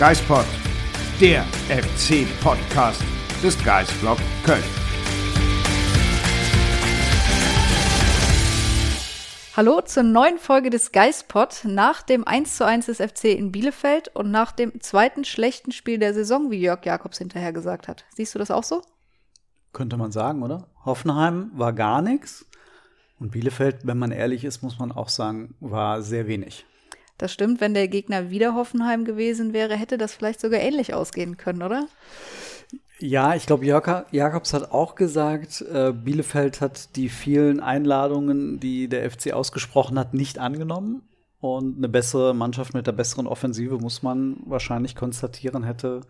Geispod, der FC-Podcast des Geistblog Köln. Hallo zur neuen Folge des Geistpod nach dem 1:1 des FC in Bielefeld und nach dem zweiten schlechten Spiel der Saison, wie Jörg Jakobs hinterher gesagt hat. Siehst du das auch so? Könnte man sagen, oder? Hoffenheim war gar nichts. Und Bielefeld, wenn man ehrlich ist, muss man auch sagen, war sehr wenig. Das stimmt, wenn der Gegner wieder Hoffenheim gewesen wäre, hätte das vielleicht sogar ähnlich ausgehen können, oder? Ja, ich glaube, Jakobs hat auch gesagt, äh, Bielefeld hat die vielen Einladungen, die der FC ausgesprochen hat, nicht angenommen. Und eine bessere Mannschaft mit der besseren Offensive, muss man wahrscheinlich konstatieren, hätte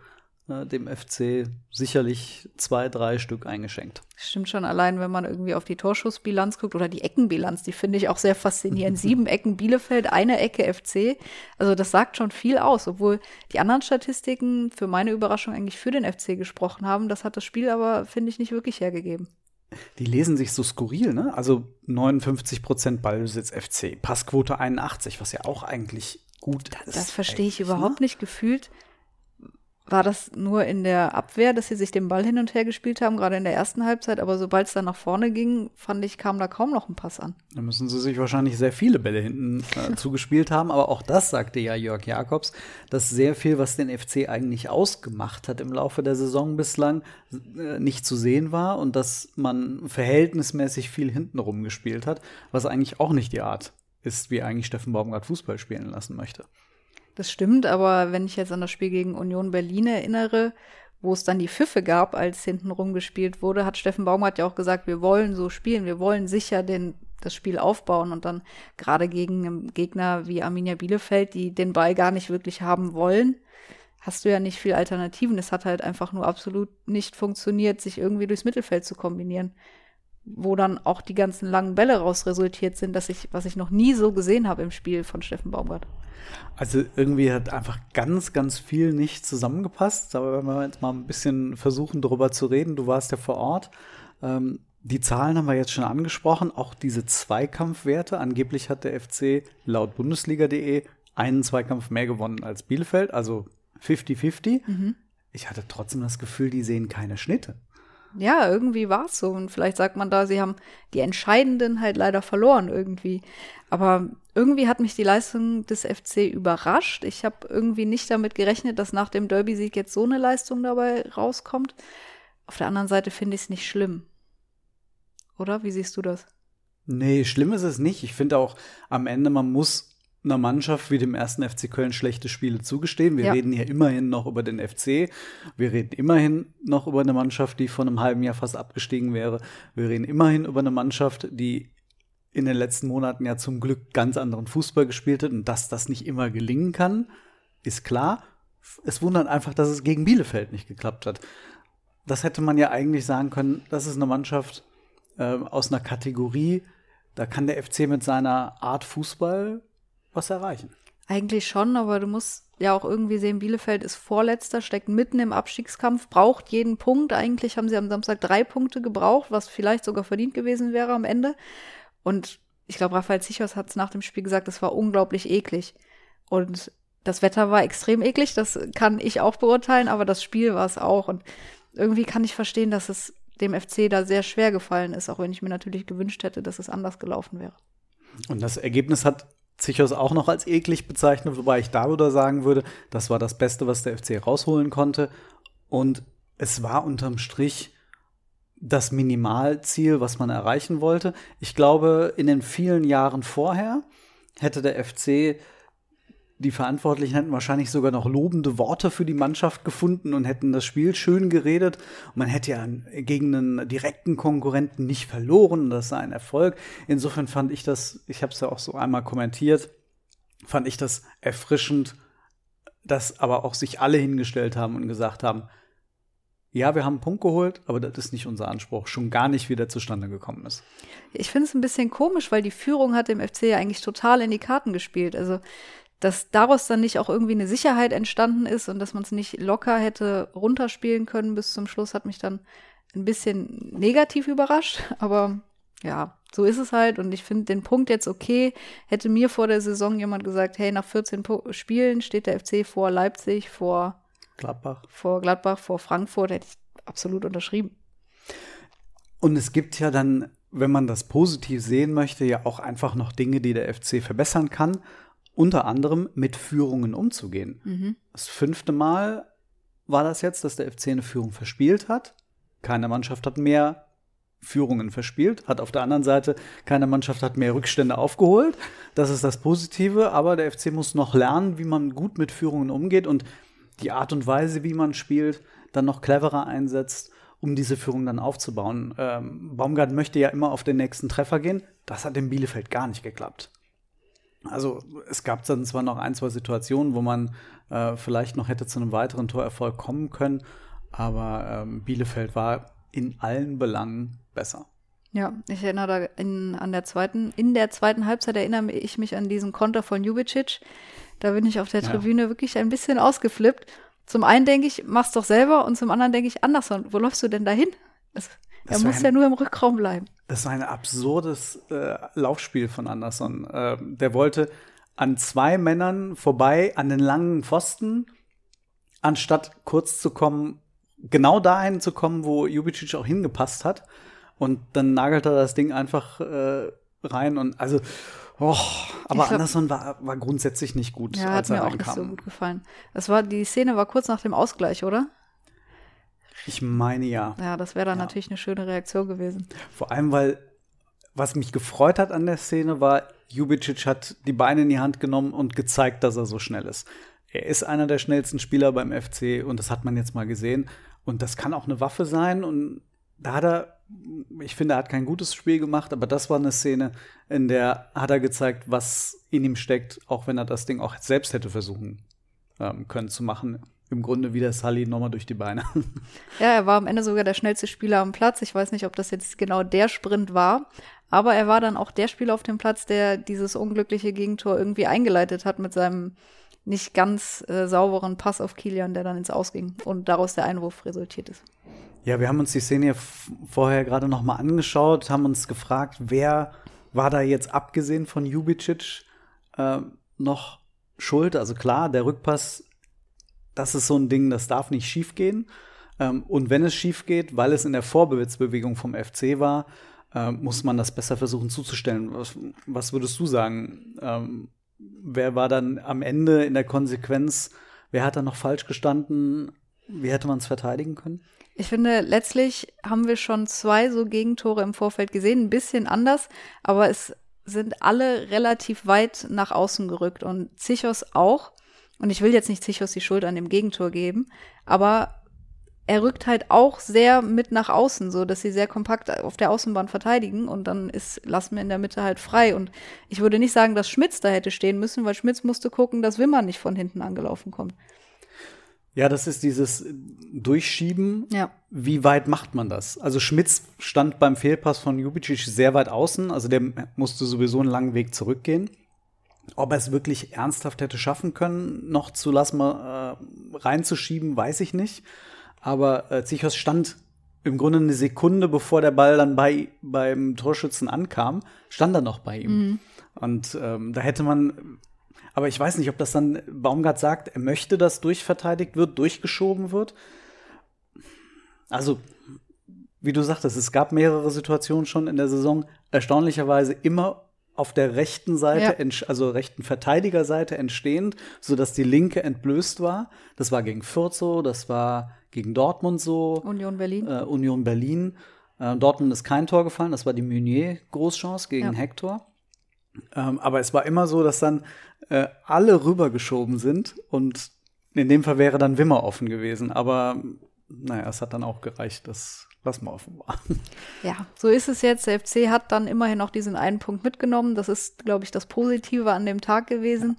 äh, dem FC sicherlich zwei, drei Stück eingeschenkt. Stimmt schon, allein wenn man irgendwie auf die Torschussbilanz guckt oder die Eckenbilanz, die finde ich auch sehr faszinierend. Sieben Ecken Bielefeld, eine Ecke FC. Also das sagt schon viel aus, obwohl die anderen Statistiken für meine Überraschung eigentlich für den FC gesprochen haben. Das hat das Spiel aber, finde ich, nicht wirklich hergegeben. Die lesen sich so skurril, ne? Also 59 Prozent Ballbesitz FC, Passquote 81, was ja auch eigentlich gut Das, ist. das verstehe ich überhaupt ne? nicht gefühlt. War das nur in der Abwehr, dass sie sich den Ball hin und her gespielt haben, gerade in der ersten Halbzeit, aber sobald es dann nach vorne ging, fand ich, kam da kaum noch ein Pass an. Da müssen sie sich wahrscheinlich sehr viele Bälle hinten äh, zugespielt haben. Aber auch das sagte ja Jörg Jakobs, dass sehr viel, was den FC eigentlich ausgemacht hat im Laufe der Saison bislang, äh, nicht zu sehen war und dass man verhältnismäßig viel hintenrum gespielt hat, was eigentlich auch nicht die Art ist, wie eigentlich Steffen Baumgart Fußball spielen lassen möchte. Das stimmt, aber wenn ich jetzt an das Spiel gegen Union Berlin erinnere, wo es dann die Pfiffe gab, als hinten rumgespielt wurde, hat Steffen Baumgart ja auch gesagt, wir wollen so spielen, wir wollen sicher den, das Spiel aufbauen und dann gerade gegen einen Gegner wie Arminia Bielefeld, die den Ball gar nicht wirklich haben wollen, hast du ja nicht viel Alternativen. Es hat halt einfach nur absolut nicht funktioniert, sich irgendwie durchs Mittelfeld zu kombinieren. Wo dann auch die ganzen langen Bälle raus resultiert sind, dass ich, was ich noch nie so gesehen habe im Spiel von Steffen Baumgart. Also irgendwie hat einfach ganz, ganz viel nicht zusammengepasst. Aber wenn wir jetzt mal ein bisschen versuchen, darüber zu reden, du warst ja vor Ort. Ähm, die Zahlen haben wir jetzt schon angesprochen, auch diese Zweikampfwerte. Angeblich hat der FC laut Bundesliga.de einen Zweikampf mehr gewonnen als Bielefeld, also 50-50. Ich hatte trotzdem das Gefühl, die sehen keine Schnitte. Ja, irgendwie war es so. Und vielleicht sagt man da, sie haben die Entscheidenden halt leider verloren irgendwie. Aber irgendwie hat mich die Leistung des FC überrascht. Ich habe irgendwie nicht damit gerechnet, dass nach dem Derby-Sieg jetzt so eine Leistung dabei rauskommt. Auf der anderen Seite finde ich es nicht schlimm. Oder? Wie siehst du das? Nee, schlimm ist es nicht. Ich finde auch am Ende, man muss einer Mannschaft wie dem ersten FC Köln schlechte Spiele zugestehen. Wir Ja. reden hier immerhin noch über den FC. Wir reden immerhin noch über eine Mannschaft, die vor einem halben Jahr fast abgestiegen wäre. Wir reden immerhin über eine Mannschaft, die in den letzten Monaten ja zum Glück ganz anderen Fußball gespielt hat und dass das nicht immer gelingen kann, ist klar. Es wundert einfach, dass es gegen Bielefeld nicht geklappt hat. Das hätte man ja eigentlich sagen können, das ist eine Mannschaft äh, aus einer Kategorie, da kann der FC mit seiner Art Fußball was erreichen. Eigentlich schon, aber du musst ja auch irgendwie sehen, Bielefeld ist Vorletzter, steckt mitten im Abstiegskampf, braucht jeden Punkt. Eigentlich haben sie am Samstag drei Punkte gebraucht, was vielleicht sogar verdient gewesen wäre am Ende. Und ich glaube, Raphael Zichos hat es nach dem Spiel gesagt, es war unglaublich eklig. Und das Wetter war extrem eklig, das kann ich auch beurteilen, aber das Spiel war es auch. Und irgendwie kann ich verstehen, dass es dem FC da sehr schwer gefallen ist, auch wenn ich mir natürlich gewünscht hätte, dass es anders gelaufen wäre. Und das Ergebnis hat Zichos auch noch als eklig bezeichnet, wobei ich darüber sagen würde, das war das Beste, was der FC rausholen konnte. Und es war unterm Strich das Minimalziel, was man erreichen wollte. Ich glaube, in den vielen Jahren vorher hätte der FC die Verantwortlichen hätten wahrscheinlich sogar noch lobende Worte für die Mannschaft gefunden und hätten das Spiel schön geredet. Man hätte ja gegen einen direkten Konkurrenten nicht verloren. Das sei ein Erfolg. Insofern fand ich das, ich habe es ja auch so einmal kommentiert, fand ich das erfrischend, dass aber auch sich alle hingestellt haben und gesagt haben, ja, wir haben einen Punkt geholt, aber das ist nicht unser Anspruch. Schon gar nicht, wie der zustande gekommen ist. Ich finde es ein bisschen komisch, weil die Führung hat dem FC ja eigentlich total in die Karten gespielt. Also, dass daraus dann nicht auch irgendwie eine Sicherheit entstanden ist und dass man es nicht locker hätte runterspielen können bis zum Schluss, hat mich dann ein bisschen negativ überrascht. Aber ja, so ist es halt. Und ich finde den Punkt jetzt okay. Hätte mir vor der Saison jemand gesagt, hey, nach 14 Spielen steht der FC vor Leipzig, vor Gladbach. Vor Gladbach, vor Frankfurt hätte ich absolut unterschrieben. Und es gibt ja dann, wenn man das positiv sehen möchte, ja auch einfach noch Dinge, die der FC verbessern kann. Unter anderem mit Führungen umzugehen. Mhm. Das fünfte Mal war das jetzt, dass der FC eine Führung verspielt hat. Keine Mannschaft hat mehr Führungen verspielt, hat auf der anderen Seite keine Mannschaft hat mehr Rückstände aufgeholt. Das ist das Positive, aber der FC muss noch lernen, wie man gut mit Führungen umgeht und die Art und Weise, wie man spielt, dann noch cleverer einsetzt, um diese Führung dann aufzubauen. Ähm, Baumgart möchte ja immer auf den nächsten Treffer gehen. Das hat in Bielefeld gar nicht geklappt. Also es gab dann zwar noch ein, zwei Situationen, wo man äh, vielleicht noch hätte zu einem weiteren Torerfolg kommen können, aber ähm, Bielefeld war in allen Belangen besser. Ja, ich erinnere da in, an der zweiten, in der zweiten Halbzeit erinnere ich mich an diesen Konter von Jubicic, da bin ich auf der Tribüne ja. wirklich ein bisschen ausgeflippt. Zum einen denke ich, mach's doch selber und zum anderen denke ich, Anderson, wo läufst du denn dahin? Es, er muss ein, ja nur im Rückraum bleiben. Das war ein absurdes äh, Laufspiel von Anderson. Äh, der wollte an zwei Männern vorbei, an den langen Pfosten, anstatt kurz zu kommen, genau dahin zu kommen, wo Jubicic auch hingepasst hat. Und dann nagelt er das Ding einfach äh, rein und also Oh, aber glaub, Anderson war, war grundsätzlich nicht gut. Ja, hat mir auch nicht so gut gefallen. Es war, die Szene war kurz nach dem Ausgleich, oder? Ich meine ja. Ja, das wäre dann ja. natürlich eine schöne Reaktion gewesen. Vor allem, weil was mich gefreut hat an der Szene war, Jubicic hat die Beine in die Hand genommen und gezeigt, dass er so schnell ist. Er ist einer der schnellsten Spieler beim FC und das hat man jetzt mal gesehen. Und das kann auch eine Waffe sein. Und da hat er ich finde, er hat kein gutes Spiel gemacht, aber das war eine Szene, in der hat er gezeigt, was in ihm steckt, auch wenn er das Ding auch selbst hätte versuchen ähm, können zu machen. Im Grunde wie der Sully nochmal durch die Beine. Ja, er war am Ende sogar der schnellste Spieler am Platz. Ich weiß nicht, ob das jetzt genau der Sprint war, aber er war dann auch der Spieler auf dem Platz, der dieses unglückliche Gegentor irgendwie eingeleitet hat mit seinem nicht ganz äh, sauberen Pass auf Kilian, der dann ins Ausging und daraus der Einwurf resultiert ist. Ja, wir haben uns die Szene vorher gerade noch mal angeschaut, haben uns gefragt, wer war da jetzt abgesehen von Jubicic äh, noch schuld? Also klar, der Rückpass, das ist so ein Ding, das darf nicht schiefgehen. Ähm, und wenn es schief geht, weil es in der Vorbewegung vom FC war, äh, muss man das besser versuchen zuzustellen. Was, was würdest du sagen? Ähm, wer war dann am Ende in der Konsequenz? Wer hat da noch falsch gestanden? Wie hätte man es verteidigen können? Ich finde, letztlich haben wir schon zwei so Gegentore im Vorfeld gesehen, ein bisschen anders, aber es sind alle relativ weit nach außen gerückt und Zichos auch. Und ich will jetzt nicht Zichos die Schuld an dem Gegentor geben, aber er rückt halt auch sehr mit nach außen, so dass sie sehr kompakt auf der Außenbahn verteidigen und dann ist lassen wir in der Mitte halt frei. Und ich würde nicht sagen, dass Schmitz da hätte stehen müssen, weil Schmitz musste gucken, dass Wimmer nicht von hinten angelaufen kommt. Ja, das ist dieses Durchschieben. Ja. Wie weit macht man das? Also Schmitz stand beim Fehlpass von Jubicic sehr weit außen, also der musste sowieso einen langen Weg zurückgehen. Ob er es wirklich ernsthaft hätte schaffen können, noch zu lassen, äh, reinzuschieben, weiß ich nicht. Aber äh, Zichos stand im Grunde eine Sekunde, bevor der Ball dann bei beim Torschützen ankam, stand er noch bei ihm. Mhm. Und ähm, da hätte man aber ich weiß nicht, ob das dann Baumgart sagt, er möchte, dass durchverteidigt wird, durchgeschoben wird. Also, wie du sagtest, es gab mehrere Situationen schon in der Saison, erstaunlicherweise immer auf der rechten Seite, ja. also rechten Verteidigerseite entstehend, sodass die linke entblößt war. Das war gegen Fürth so, das war gegen Dortmund so. Union Berlin. Äh, Union Berlin. Äh, Dortmund ist kein Tor gefallen, das war die Meunier-Großchance gegen ja. Hector. Ähm, aber es war immer so, dass dann äh, alle rübergeschoben sind und in dem Fall wäre dann Wimmer offen gewesen. Aber naja, es hat dann auch gereicht, dass was mal offen war. Ja, so ist es jetzt. Der FC hat dann immerhin noch diesen einen Punkt mitgenommen. Das ist, glaube ich, das Positive an dem Tag gewesen.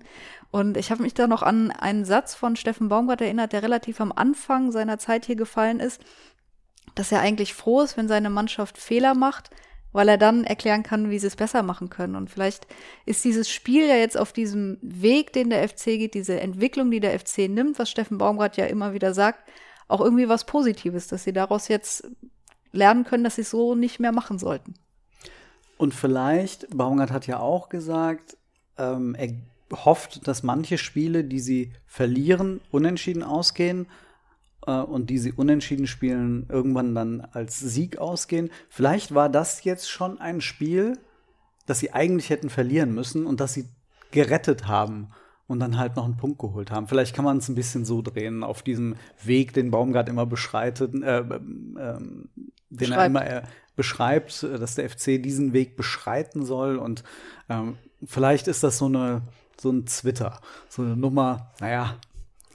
Und ich habe mich da noch an einen Satz von Steffen Baumgart erinnert, der relativ am Anfang seiner Zeit hier gefallen ist, dass er eigentlich froh ist, wenn seine Mannschaft Fehler macht, weil er dann erklären kann, wie sie es besser machen können. Und vielleicht ist dieses Spiel ja jetzt auf diesem Weg, den der FC geht, diese Entwicklung, die der FC nimmt, was Steffen Baumgart ja immer wieder sagt, auch irgendwie was Positives, dass sie daraus jetzt lernen können, dass sie es so nicht mehr machen sollten. Und vielleicht, Baumgart hat ja auch gesagt, ähm, er hofft, dass manche Spiele, die sie verlieren, unentschieden ausgehen äh, und die sie unentschieden spielen, irgendwann dann als Sieg ausgehen. Vielleicht war das jetzt schon ein Spiel, das sie eigentlich hätten verlieren müssen und das sie gerettet haben und dann halt noch einen Punkt geholt haben. Vielleicht kann man es ein bisschen so drehen auf diesem Weg, den Baumgart immer beschreitet, äh, äh, den er immer äh, beschreibt, dass der FC diesen Weg beschreiten soll und ähm, vielleicht ist das so eine so ein Twitter, so eine Nummer, naja,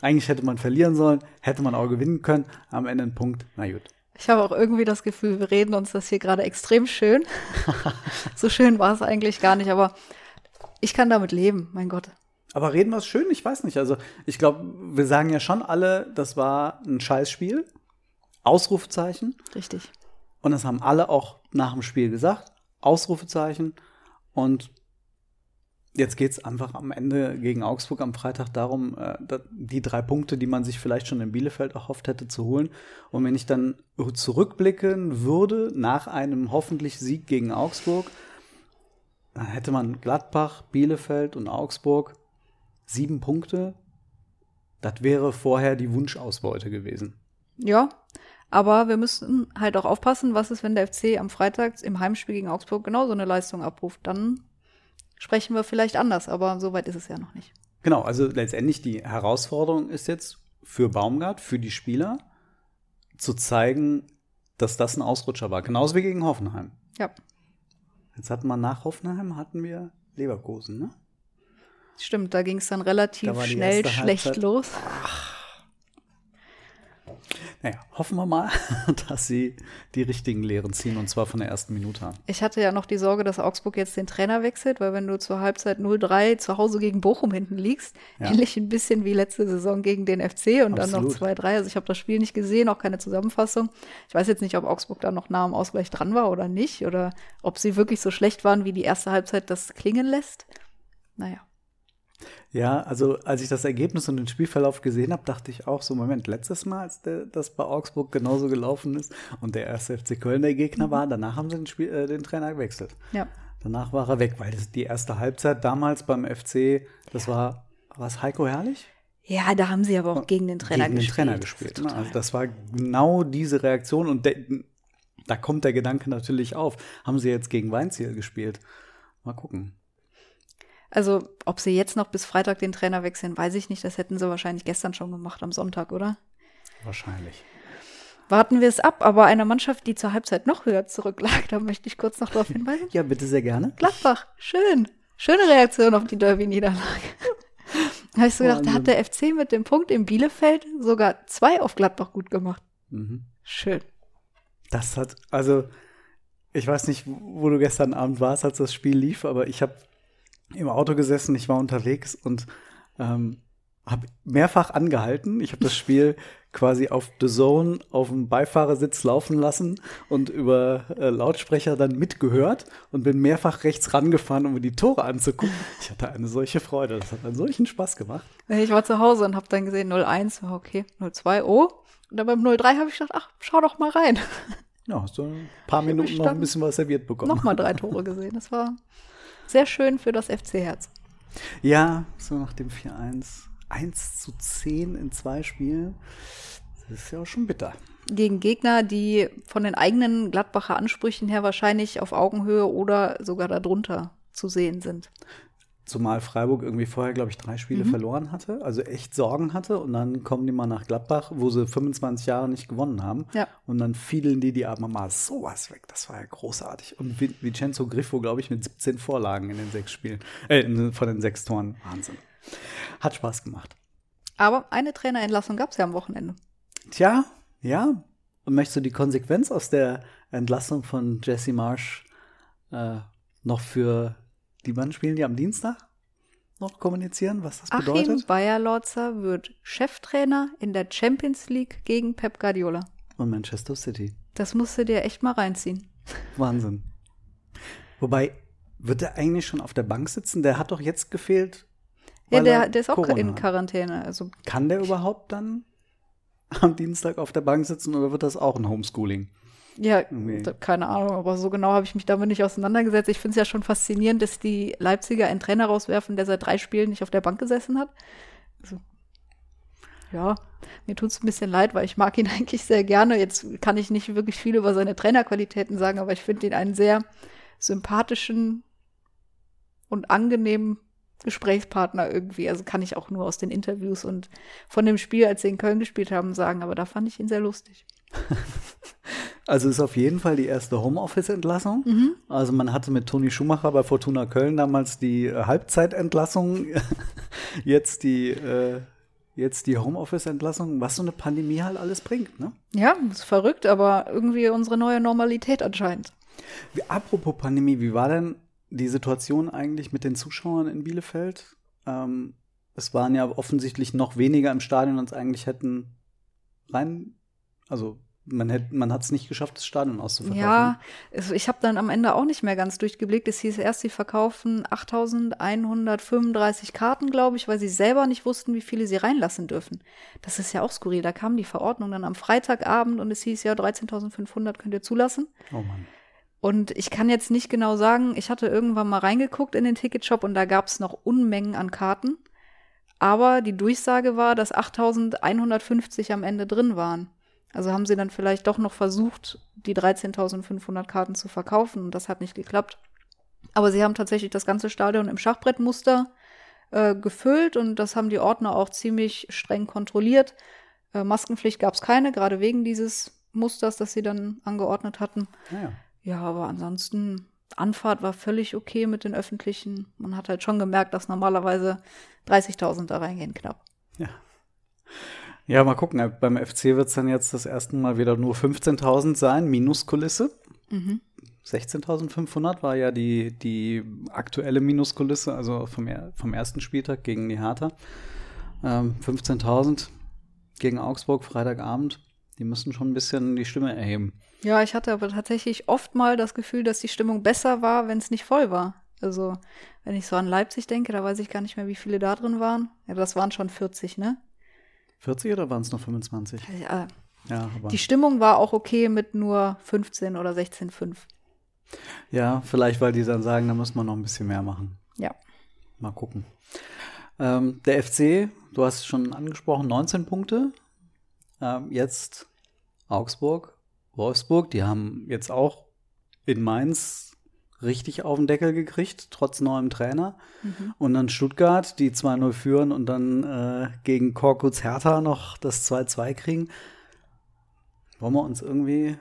eigentlich hätte man verlieren sollen, hätte man auch gewinnen können, am Ende ein Punkt, na gut. Ich habe auch irgendwie das Gefühl, wir reden uns das hier gerade extrem schön. so schön war es eigentlich gar nicht, aber ich kann damit leben, mein Gott. Aber reden wir es schön? Ich weiß nicht. Also, ich glaube, wir sagen ja schon alle, das war ein Scheißspiel. Ausrufezeichen. Richtig. Und das haben alle auch nach dem Spiel gesagt. Ausrufezeichen. Und Jetzt geht es einfach am Ende gegen Augsburg am Freitag darum, äh, die drei Punkte, die man sich vielleicht schon in Bielefeld erhofft hätte, zu holen. Und wenn ich dann zurückblicken würde nach einem hoffentlich Sieg gegen Augsburg, dann hätte man Gladbach, Bielefeld und Augsburg sieben Punkte. Das wäre vorher die Wunschausbeute gewesen. Ja, aber wir müssen halt auch aufpassen, was ist, wenn der FC am Freitag im Heimspiel gegen Augsburg genauso eine Leistung abruft. Dann sprechen wir vielleicht anders, aber so weit ist es ja noch nicht. Genau, also letztendlich die Herausforderung ist jetzt für Baumgart, für die Spieler, zu zeigen, dass das ein Ausrutscher war. Genauso wie gegen Hoffenheim. Ja. Jetzt hatten wir nach Hoffenheim hatten wir Leverkusen, ne? Stimmt, da ging es dann relativ schnell schlecht Halbzeit. los. Ach. Naja, hoffen wir mal, dass sie die richtigen Lehren ziehen und zwar von der ersten Minute an. Ich hatte ja noch die Sorge, dass Augsburg jetzt den Trainer wechselt, weil wenn du zur Halbzeit 0-3 zu Hause gegen Bochum hinten liegst, ja. ähnlich ein bisschen wie letzte Saison gegen den FC und Absolut. dann noch 2-3. Also ich habe das Spiel nicht gesehen, auch keine Zusammenfassung. Ich weiß jetzt nicht, ob Augsburg da noch nah am Ausgleich dran war oder nicht oder ob sie wirklich so schlecht waren, wie die erste Halbzeit das klingen lässt. Naja. Ja, also als ich das Ergebnis und den Spielverlauf gesehen habe, dachte ich auch so, Moment, letztes Mal, als der, das bei Augsburg genauso gelaufen ist und der erste FC Köln der Gegner mhm. war, danach haben sie den, Spiel, äh, den Trainer gewechselt. Ja. Danach war er weg, weil das, die erste Halbzeit damals beim FC, das war, was Heiko Herrlich? Ja, da haben sie aber auch gegen den Trainer gegen gespielt. Den Trainer gespielt. Ne? Also das war genau diese Reaktion und de, da kommt der Gedanke natürlich auf. Haben sie jetzt gegen Weinziel gespielt? Mal gucken. Also, ob sie jetzt noch bis Freitag den Trainer wechseln, weiß ich nicht. Das hätten sie wahrscheinlich gestern schon gemacht, am Sonntag, oder? Wahrscheinlich. Warten wir es ab, aber eine Mannschaft, die zur Halbzeit noch höher zurücklag, da möchte ich kurz noch darauf hinweisen. ja, bitte sehr gerne. Gladbach, schön. Schöne Reaktion auf die Derby-Niederlage. da habe ich so gedacht, da hat der FC mit dem Punkt in Bielefeld sogar zwei auf Gladbach gut gemacht. Mhm. Schön. Das hat, also, ich weiß nicht, wo du gestern Abend warst, als das Spiel lief, aber ich habe im Auto gesessen, ich war unterwegs und ähm, habe mehrfach angehalten. Ich habe das Spiel quasi auf The Zone auf dem Beifahrersitz laufen lassen und über äh, Lautsprecher dann mitgehört und bin mehrfach rechts rangefahren, um mir die Tore anzugucken. Ich hatte eine solche Freude, das hat einen solchen Spaß gemacht. Ich war zu Hause und habe dann gesehen 01, okay, 02, oh. Und dann beim 03 habe ich gedacht, ach, schau doch mal rein. Ja, hast du ein paar Minuten noch ein bisschen was serviert bekommen. Nochmal drei Tore gesehen, das war sehr schön für das FC-Herz. Ja, so nach dem 4-1. 1 zu 10 in zwei Spielen. Das ist ja auch schon bitter. Gegen Gegner, die von den eigenen Gladbacher Ansprüchen her wahrscheinlich auf Augenhöhe oder sogar darunter zu sehen sind. Zumal Freiburg irgendwie vorher, glaube ich, drei Spiele Mhm. verloren hatte, also echt Sorgen hatte. Und dann kommen die mal nach Gladbach, wo sie 25 Jahre nicht gewonnen haben. Ja. Und dann fielen die die aber mal sowas weg. Das war ja großartig. Und Vi- Vincenzo Griffo, glaube ich, mit 17 Vorlagen in den sechs Spielen, äh, von den sechs Toren. Wahnsinn. Hat Spaß gemacht. Aber eine Trainerentlassung gab es ja am Wochenende. Tja, ja. Und möchtest du die Konsequenz aus der Entlassung von Jesse Marsh äh, noch für die Mann spielen, die am Dienstag noch kommunizieren, was das Achim bedeutet? Bayerlotzer wird Cheftrainer in der Champions League gegen Pep Guardiola. Und Manchester City. Das musst du dir echt mal reinziehen. Wahnsinn. Wobei, wird er eigentlich schon auf der Bank sitzen? Der hat doch jetzt gefehlt. Ja, der, er der ist auch Corona in hat. Quarantäne. Also Kann der überhaupt dann am Dienstag auf der Bank sitzen oder wird das auch ein Homeschooling? Ja, da- keine Ahnung, aber so genau habe ich mich damit nicht auseinandergesetzt. Ich finde es ja schon faszinierend, dass die Leipziger einen Trainer rauswerfen, der seit drei Spielen nicht auf der Bank gesessen hat. Also, ja, mir tut es ein bisschen leid, weil ich mag ihn eigentlich sehr gerne. Jetzt kann ich nicht wirklich viel über seine Trainerqualitäten sagen, aber ich finde ihn einen sehr sympathischen und angenehmen Gesprächspartner irgendwie. Also kann ich auch nur aus den Interviews und von dem Spiel, als sie in Köln gespielt haben, sagen. Aber da fand ich ihn sehr lustig. Also ist auf jeden Fall die erste Homeoffice-Entlassung. Also man hatte mit Toni Schumacher bei Fortuna Köln damals die äh, Halbzeitentlassung, jetzt die äh, jetzt die Homeoffice-Entlassung, was so eine Pandemie halt alles bringt. Ne? Ja, ist verrückt, aber irgendwie unsere neue Normalität anscheinend. Wie, apropos Pandemie, wie war denn die Situation eigentlich mit den Zuschauern in Bielefeld? Ähm, es waren ja offensichtlich noch weniger im Stadion, als eigentlich hätten rein. Also man hätte, man hat es nicht geschafft, das Stadion auszuverkaufen. Ja, also ich habe dann am Ende auch nicht mehr ganz durchgeblickt. Es hieß erst, sie verkaufen 8135 Karten, glaube ich, weil sie selber nicht wussten, wie viele sie reinlassen dürfen. Das ist ja auch skurril. Da kam die Verordnung dann am Freitagabend und es hieß ja 13.500 könnt ihr zulassen. Oh Mann. Und ich kann jetzt nicht genau sagen, ich hatte irgendwann mal reingeguckt in den Ticketshop und da gab es noch Unmengen an Karten. Aber die Durchsage war, dass 8150 am Ende drin waren. Also haben sie dann vielleicht doch noch versucht, die 13.500 Karten zu verkaufen und das hat nicht geklappt. Aber sie haben tatsächlich das ganze Stadion im Schachbrettmuster äh, gefüllt und das haben die Ordner auch ziemlich streng kontrolliert. Äh, Maskenpflicht gab es keine, gerade wegen dieses Musters, das sie dann angeordnet hatten. Naja. Ja, aber ansonsten, Anfahrt war völlig okay mit den öffentlichen. Man hat halt schon gemerkt, dass normalerweise 30.000 da reingehen, knapp. Ja. Ja, mal gucken. Beim FC wird es dann jetzt das erste Mal wieder nur 15.000 sein, Minuskulisse. 16.500 war ja die, die aktuelle Minuskulisse, also vom, vom ersten Spieltag gegen die Hertha. Ähm, 15.000 gegen Augsburg, Freitagabend. Die müssen schon ein bisschen die Stimme erheben. Ja, ich hatte aber tatsächlich oft mal das Gefühl, dass die Stimmung besser war, wenn es nicht voll war. Also, wenn ich so an Leipzig denke, da weiß ich gar nicht mehr, wie viele da drin waren. Ja, das waren schon 40, ne? 40 oder waren es noch 25? Ja, Ja, die Stimmung war auch okay mit nur 15 oder 16,5. ja, vielleicht, weil die dann sagen, da muss man noch ein bisschen mehr machen. Ja. Mal gucken. Ähm, der FC, du hast es schon angesprochen, 19 Punkte. Ähm, jetzt Augsburg, Wolfsburg, die haben jetzt auch in Mainz richtig auf den Deckel gekriegt, trotz neuem Trainer. Und dann Stuttgart, die 2-0 führen und dann äh, gegen Korkutz Hertha noch das 2-2 kriegen. Wollen wir uns irgendwie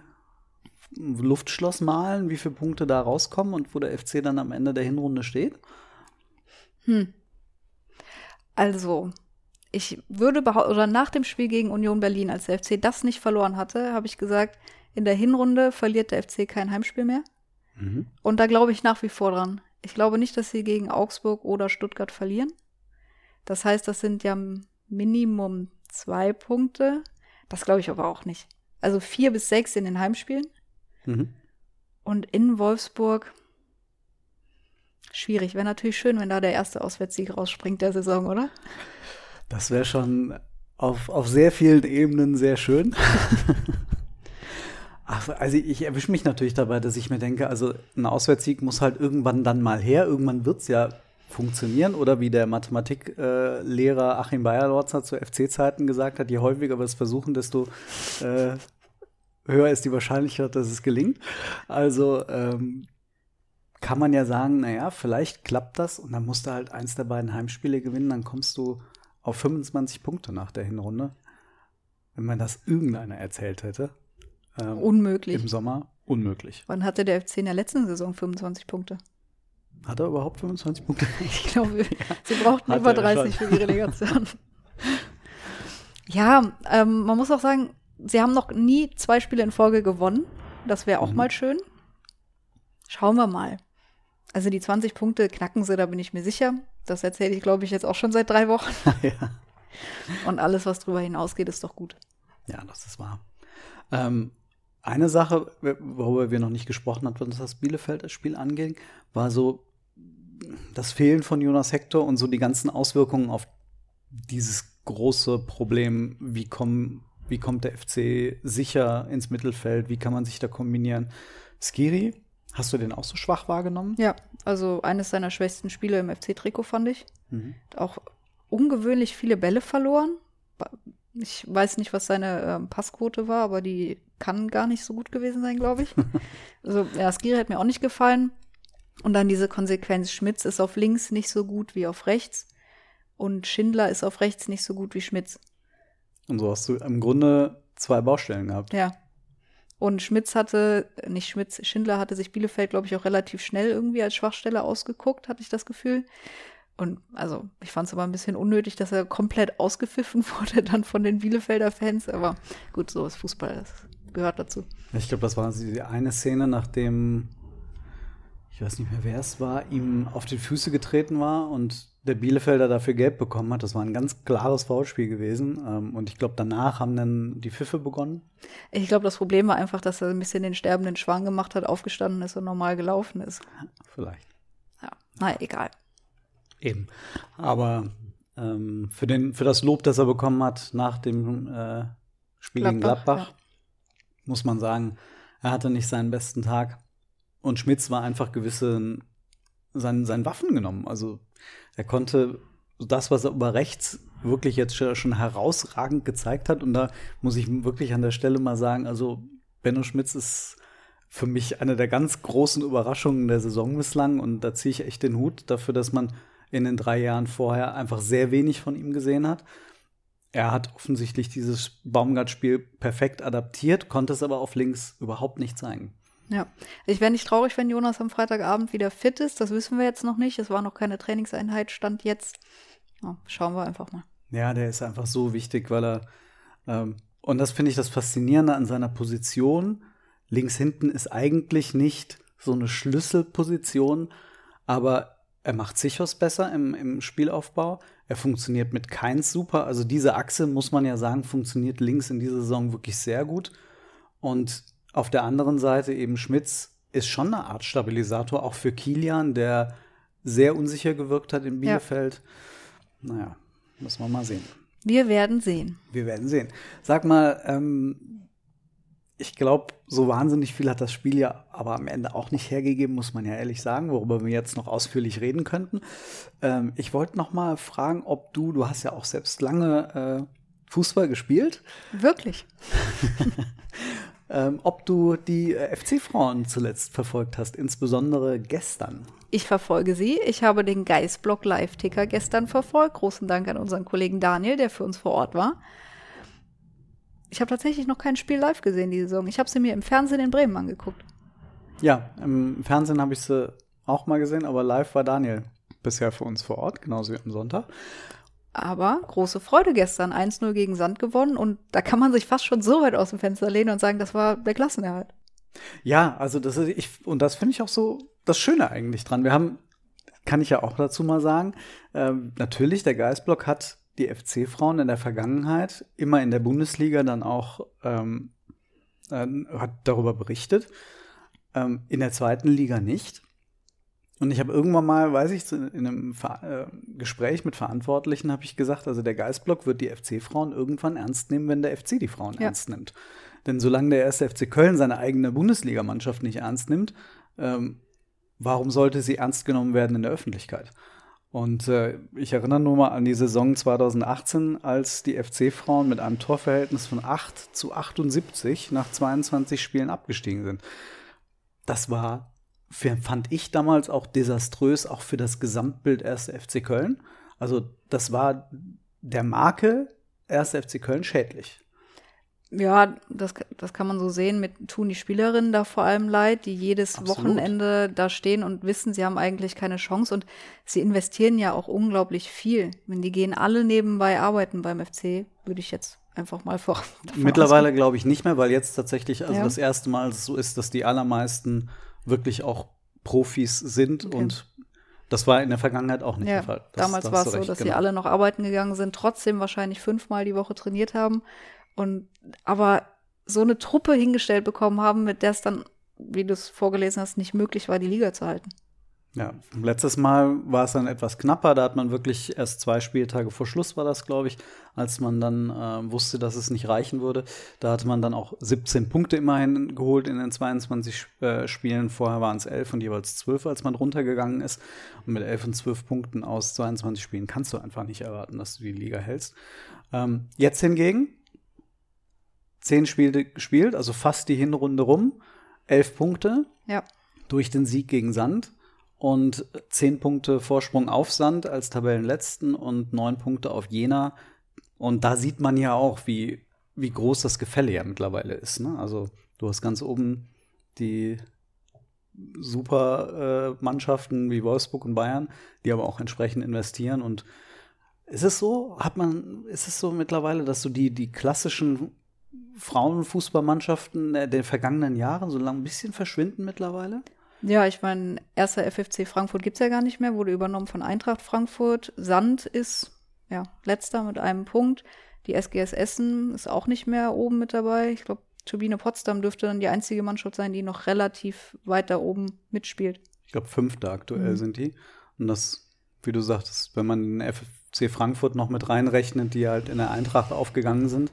ein Luftschloss malen, wie viele Punkte da rauskommen und wo der FC dann am Ende der Hinrunde steht? Also, ich würde behaupten, oder nach dem Spiel gegen Union Berlin, als der FC das nicht verloren hatte, habe ich gesagt, in der Hinrunde verliert der FC kein Heimspiel mehr. Und da glaube ich nach wie vor dran. Ich glaube nicht, dass sie gegen Augsburg oder Stuttgart verlieren. Das heißt, das sind ja Minimum zwei Punkte. Das glaube ich aber auch nicht. Also vier bis sechs in den Heimspielen. Mhm. Und in Wolfsburg schwierig. Wäre natürlich schön, wenn da der erste Auswärtssieg rausspringt der Saison, oder? Das wäre schon auf, auf sehr vielen Ebenen sehr schön. Ach, also ich erwische mich natürlich dabei, dass ich mir denke, also ein Auswärtssieg muss halt irgendwann dann mal her. Irgendwann wird es ja funktionieren. Oder wie der Mathematiklehrer äh, Achim Bayerlorzer zu FC-Zeiten gesagt hat, je häufiger wir es versuchen, desto äh, höher ist die Wahrscheinlichkeit, dass es gelingt. Also ähm, kann man ja sagen, naja, vielleicht klappt das und dann musst du halt eins der beiden Heimspiele gewinnen, dann kommst du auf 25 Punkte nach der Hinrunde. Wenn man das irgendeiner erzählt hätte. Ähm, Unmöglich. Im Sommer, unmöglich. Wann hatte der FC in der letzten Saison 25 Punkte? Hat er überhaupt 25 Punkte? Ich glaube, sie brauchten Hatte über er 30 schon. für die Relegation. ja, ähm, man muss auch sagen, sie haben noch nie zwei Spiele in Folge gewonnen. Das wäre auch Mhm. mal schön. Schauen wir mal. Also die 20 Punkte knacken sie, da bin ich mir sicher. Das erzähle ich, glaube ich, jetzt auch schon seit drei Wochen. ja. Und alles, was drüber hinausgeht, ist doch gut. ja, das ist wahr. Ähm, eine Sache, worüber wir noch nicht gesprochen haben, was das Bielefeld-Spiel anging, war so das Fehlen von Jonas Hector und so die ganzen Auswirkungen auf dieses große Problem, wie, kommen, wie kommt der FC sicher ins Mittelfeld, wie kann man sich da kombinieren. Skiri, hast du den auch so schwach wahrgenommen? Ja, also eines seiner schwächsten Spiele im FC-Trikot fand ich. Mhm. Auch ungewöhnlich viele Bälle verloren. Ich weiß nicht, was seine ähm, Passquote war, aber die kann gar nicht so gut gewesen sein, glaube ich. also, ja, Skiri hat mir auch nicht gefallen. Und dann diese Konsequenz. Schmitz ist auf links nicht so gut wie auf rechts. Und Schindler ist auf rechts nicht so gut wie Schmitz. Und so hast du im Grunde zwei Baustellen gehabt. Ja. Und Schmitz hatte, nicht Schmitz, Schindler hatte sich Bielefeld, glaube ich, auch relativ schnell irgendwie als Schwachstelle ausgeguckt, hatte ich das Gefühl. Und also, ich fand es aber ein bisschen unnötig, dass er komplett ausgepfiffen wurde dann von den Bielefelder Fans. Aber gut, so ist Fußball, das gehört dazu. Ich glaube, das war die eine Szene, nachdem, ich weiß nicht mehr, wer es war, ihm auf die Füße getreten war und der Bielefelder dafür gelb bekommen hat. Das war ein ganz klares Foulspiel gewesen. Ähm, Und ich glaube, danach haben dann die Pfiffe begonnen. Ich glaube, das Problem war einfach, dass er ein bisschen den sterbenden Schwan gemacht hat, aufgestanden ist und normal gelaufen ist. Vielleicht. Ja, naja, egal. Eben. Aber ähm, für, den, für das Lob, das er bekommen hat nach dem äh, Spiel gegen Gladbach, Gladbach, muss man sagen, er hatte nicht seinen besten Tag. Und Schmitz war einfach gewisse sein, sein Waffen genommen. Also er konnte das, was er über rechts wirklich jetzt schon herausragend gezeigt hat. Und da muss ich wirklich an der Stelle mal sagen, also Benno Schmitz ist für mich eine der ganz großen Überraschungen der Saison bislang. Und da ziehe ich echt den Hut dafür, dass man in den drei Jahren vorher einfach sehr wenig von ihm gesehen hat. Er hat offensichtlich dieses Baumgart-Spiel perfekt adaptiert, konnte es aber auf links überhaupt nicht zeigen. Ja, ich wäre nicht traurig, wenn Jonas am Freitagabend wieder fit ist. Das wissen wir jetzt noch nicht. Es war noch keine Trainingseinheit, stand jetzt. Ja, schauen wir einfach mal. Ja, der ist einfach so wichtig, weil er ähm, und das finde ich das Faszinierende an seiner Position. Links hinten ist eigentlich nicht so eine Schlüsselposition, aber er macht Sichos besser im, im Spielaufbau. Er funktioniert mit Keins super. Also diese Achse, muss man ja sagen, funktioniert links in dieser Saison wirklich sehr gut. Und auf der anderen Seite eben Schmitz ist schon eine Art Stabilisator, auch für Kilian, der sehr unsicher gewirkt hat in Bielefeld. Naja, muss man mal sehen. Wir werden sehen. Wir werden sehen. Sag mal, ähm, ich glaube, so wahnsinnig viel hat das Spiel ja aber am Ende auch nicht hergegeben, muss man ja ehrlich sagen, worüber wir jetzt noch ausführlich reden könnten. Ähm, ich wollte noch mal fragen, ob du, du hast ja auch selbst lange äh, Fußball gespielt, Wirklich. ähm, ob du die äh, FC-Frauen zuletzt verfolgt hast, insbesondere gestern. Ich verfolge sie. Ich habe den Geistblock Live-Ticker gestern verfolgt. Großen Dank an unseren Kollegen Daniel, der für uns vor Ort war. Ich habe tatsächlich noch kein Spiel live gesehen diese Saison. Ich habe sie mir im Fernsehen in Bremen angeguckt. Ja, im Fernsehen habe ich sie auch mal gesehen, aber live war Daniel bisher für uns vor Ort, genauso wie am Sonntag. Aber große Freude gestern. 1-0 gegen Sand gewonnen. Und da kann man sich fast schon so weit aus dem Fenster lehnen und sagen, das war der Klassenerhalt. Ja, also das ist, ich, und das finde ich auch so das Schöne eigentlich dran. Wir haben, kann ich ja auch dazu mal sagen, ähm, natürlich, der Geistblock hat die FC-Frauen in der Vergangenheit immer in der Bundesliga dann auch ähm, äh, hat darüber berichtet. Ähm, in der zweiten Liga nicht. Und ich habe irgendwann mal, weiß ich, in einem Ver äh, Gespräch mit Verantwortlichen habe ich gesagt, also der Geistblock wird die FC-Frauen irgendwann ernst nehmen, wenn der FC die Frauen Ja. ernst nimmt. Denn solange der erste FC Köln seine eigene Bundesligamannschaft nicht ernst nimmt, ähm, warum sollte sie ernst genommen werden in der Öffentlichkeit? Und äh, ich erinnere nur mal an die Saison 2018, als die FC-Frauen mit einem Torverhältnis von 8 zu 78 nach 22 Spielen abgestiegen sind. Das war fand ich damals auch desaströs, auch für das Gesamtbild 1. FC Köln. Also das war der Marke 1. FC Köln schädlich. Ja, das, das kann man so sehen. Mit tun die Spielerinnen da vor allem leid, die jedes Absolut. Wochenende da stehen und wissen, sie haben eigentlich keine Chance und sie investieren ja auch unglaublich viel. Wenn die gehen alle nebenbei arbeiten beim FC, würde ich jetzt einfach mal vor. Mittlerweile glaube ich nicht mehr, weil jetzt tatsächlich also Ja. das erste Mal so ist, dass die allermeisten wirklich auch Profis sind Okay. und das war in der Vergangenheit auch nicht Ja, der Fall. Das- damals da war es so, dass sie genau. alle noch arbeiten gegangen sind, trotzdem wahrscheinlich fünfmal die Woche trainiert haben und aber so eine Truppe hingestellt bekommen haben, mit der es dann, wie du es vorgelesen hast, nicht möglich war, die Liga zu halten. Ja, letztes Mal war es dann etwas knapper. Da hat man wirklich erst zwei Spieltage vor Schluss war das, glaube ich, als man dann äh, wusste, dass es nicht reichen würde. Da hatte man dann auch 17 Punkte immerhin geholt in den 22 äh, Spielen. Vorher waren es 11 und jeweils 12, als man runtergegangen ist. Und mit 11 und 12 Punkten aus 22 Spielen kannst du einfach nicht erwarten, dass du die Liga hältst. Ähm, jetzt hingegen 10 Spiele gespielt, also fast die Hinrunde rum. 11 Punkte, Ja. durch den Sieg gegen Sand und zehn Punkte Vorsprung auf Sand als Tabellenletzten und neun Punkte auf Jena. Und da sieht man ja auch, wie, wie groß das Gefälle ja mittlerweile ist. Ne? Also du hast ganz oben die super äh, Mannschaften wie Wolfsburg und Bayern, die aber auch entsprechend investieren. Und ist es so, hat man, ist es so mittlerweile, dass so die, die klassischen Frauenfußballmannschaften der, der vergangenen Jahre so lang ein bisschen verschwinden mittlerweile? Ja, ich meine, erster FFC Frankfurt gibt's ja gar nicht mehr, wurde übernommen von Eintracht Frankfurt. Sand ist ja letzter mit einem Punkt. Die SGS Essen ist auch nicht mehr oben mit dabei. Ich glaube, Turbine Potsdam dürfte dann die einzige Mannschaft sein, die noch relativ weit da oben mitspielt. Ich glaube, fünfte aktuell sind die. Und das, wie du sagtest, wenn man den FC Frankfurt noch mit reinrechnet, die halt in der Eintracht aufgegangen sind.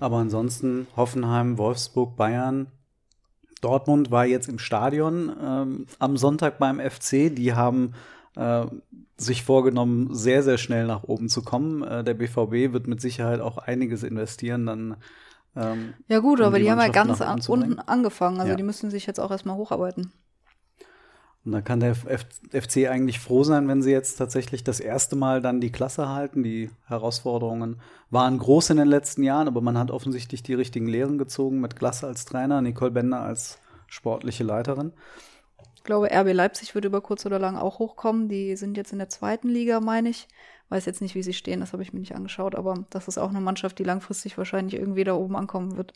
Aber ansonsten Hoffenheim, Wolfsburg, Bayern, Dortmund war jetzt im Stadion ähm, am Sonntag beim FC. Die haben äh, sich vorgenommen, sehr, sehr schnell nach oben zu kommen. Äh, der BVB wird mit Sicherheit auch einiges investieren, dann ähm, Ja gut, um aber die, haben ja ganz an, unten angefangen. Also Ja. die müssen sich jetzt auch erstmal hocharbeiten. Und da kann der F FC eigentlich froh sein, wenn sie jetzt tatsächlich das erste Mal dann die Klasse halten. Die Herausforderungen waren groß in den letzten Jahren, aber man hat offensichtlich die richtigen Lehren gezogen mit Klasse als Trainer, Nicole Bender als sportliche Leiterin. Ich glaube, RB Leipzig wird über kurz oder lang auch hochkommen. Die sind jetzt in der zweiten Liga, meine ich. Weiß jetzt nicht, wie sie stehen, das habe ich mir nicht angeschaut, aber das ist auch eine Mannschaft, die langfristig wahrscheinlich irgendwie da oben ankommen wird.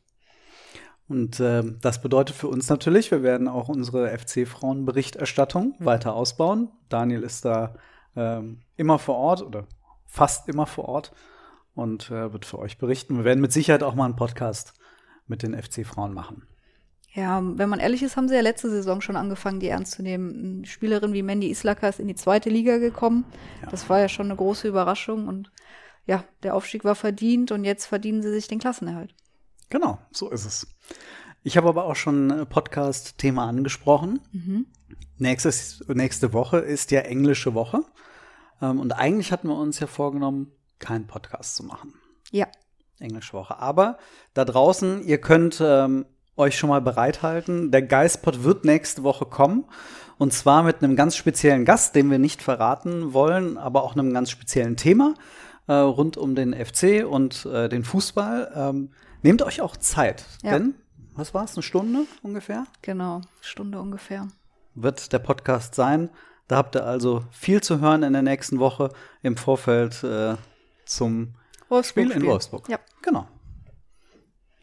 Und äh, das bedeutet für uns natürlich, wir werden auch unsere FC-Frauen-Berichterstattung weiter ausbauen. Daniel ist da ähm, immer vor Ort oder fast immer vor Ort und äh, wird für euch berichten. Wir werden mit Sicherheit auch mal einen Podcast mit den FC-Frauen machen. Ja, wenn man ehrlich ist, haben sie ja letzte Saison schon angefangen, die ernst zu nehmen. Eine Spielerin wie Mandy Islaka ist in die zweite Liga gekommen. Das war ja schon eine große Überraschung und ja, der Aufstieg war verdient und jetzt verdienen sie sich den Klassenerhalt. Genau, so ist es. Ich habe aber auch schon ein Podcast-Thema angesprochen. Nächstes, nächste Woche ist ja englische Woche. Ähm, und eigentlich hatten wir uns ja vorgenommen, keinen Podcast zu machen. Ja, Englische Woche. Aber da draußen, ihr könnt ähm, euch schon mal bereithalten. Der Geistpod wird nächste Woche kommen. Und zwar mit einem ganz speziellen Gast, den wir nicht verraten wollen, aber auch einem ganz speziellen Thema äh, rund um den FC und äh, den Fußball. Ähm, nehmt euch auch Zeit. Ja. Denn, was war es, eine Stunde ungefähr? genau. Stunde ungefähr. Wird der Podcast sein. Da habt ihr also viel zu hören in der nächsten Woche im Vorfeld äh, zum Wolfsburg Spiel in Wolfsburg. Ja. Genau.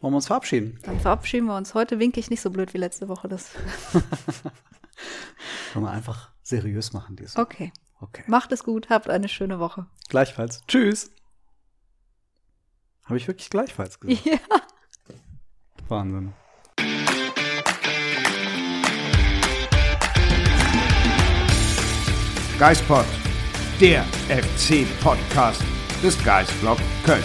Wollen wir uns verabschieden? Dann verabschieden wir uns. Heute winke ich nicht so blöd wie letzte Woche. Das Wollen wir einfach seriös machen diesmal. okay. Okay. Macht es gut, habt eine schöne Woche. Gleichfalls. Tschüss. Habe ich wirklich gleichfalls gesagt? Ja. Wahnsinn. Geispod, der FC-Podcast des Geistblog Köln.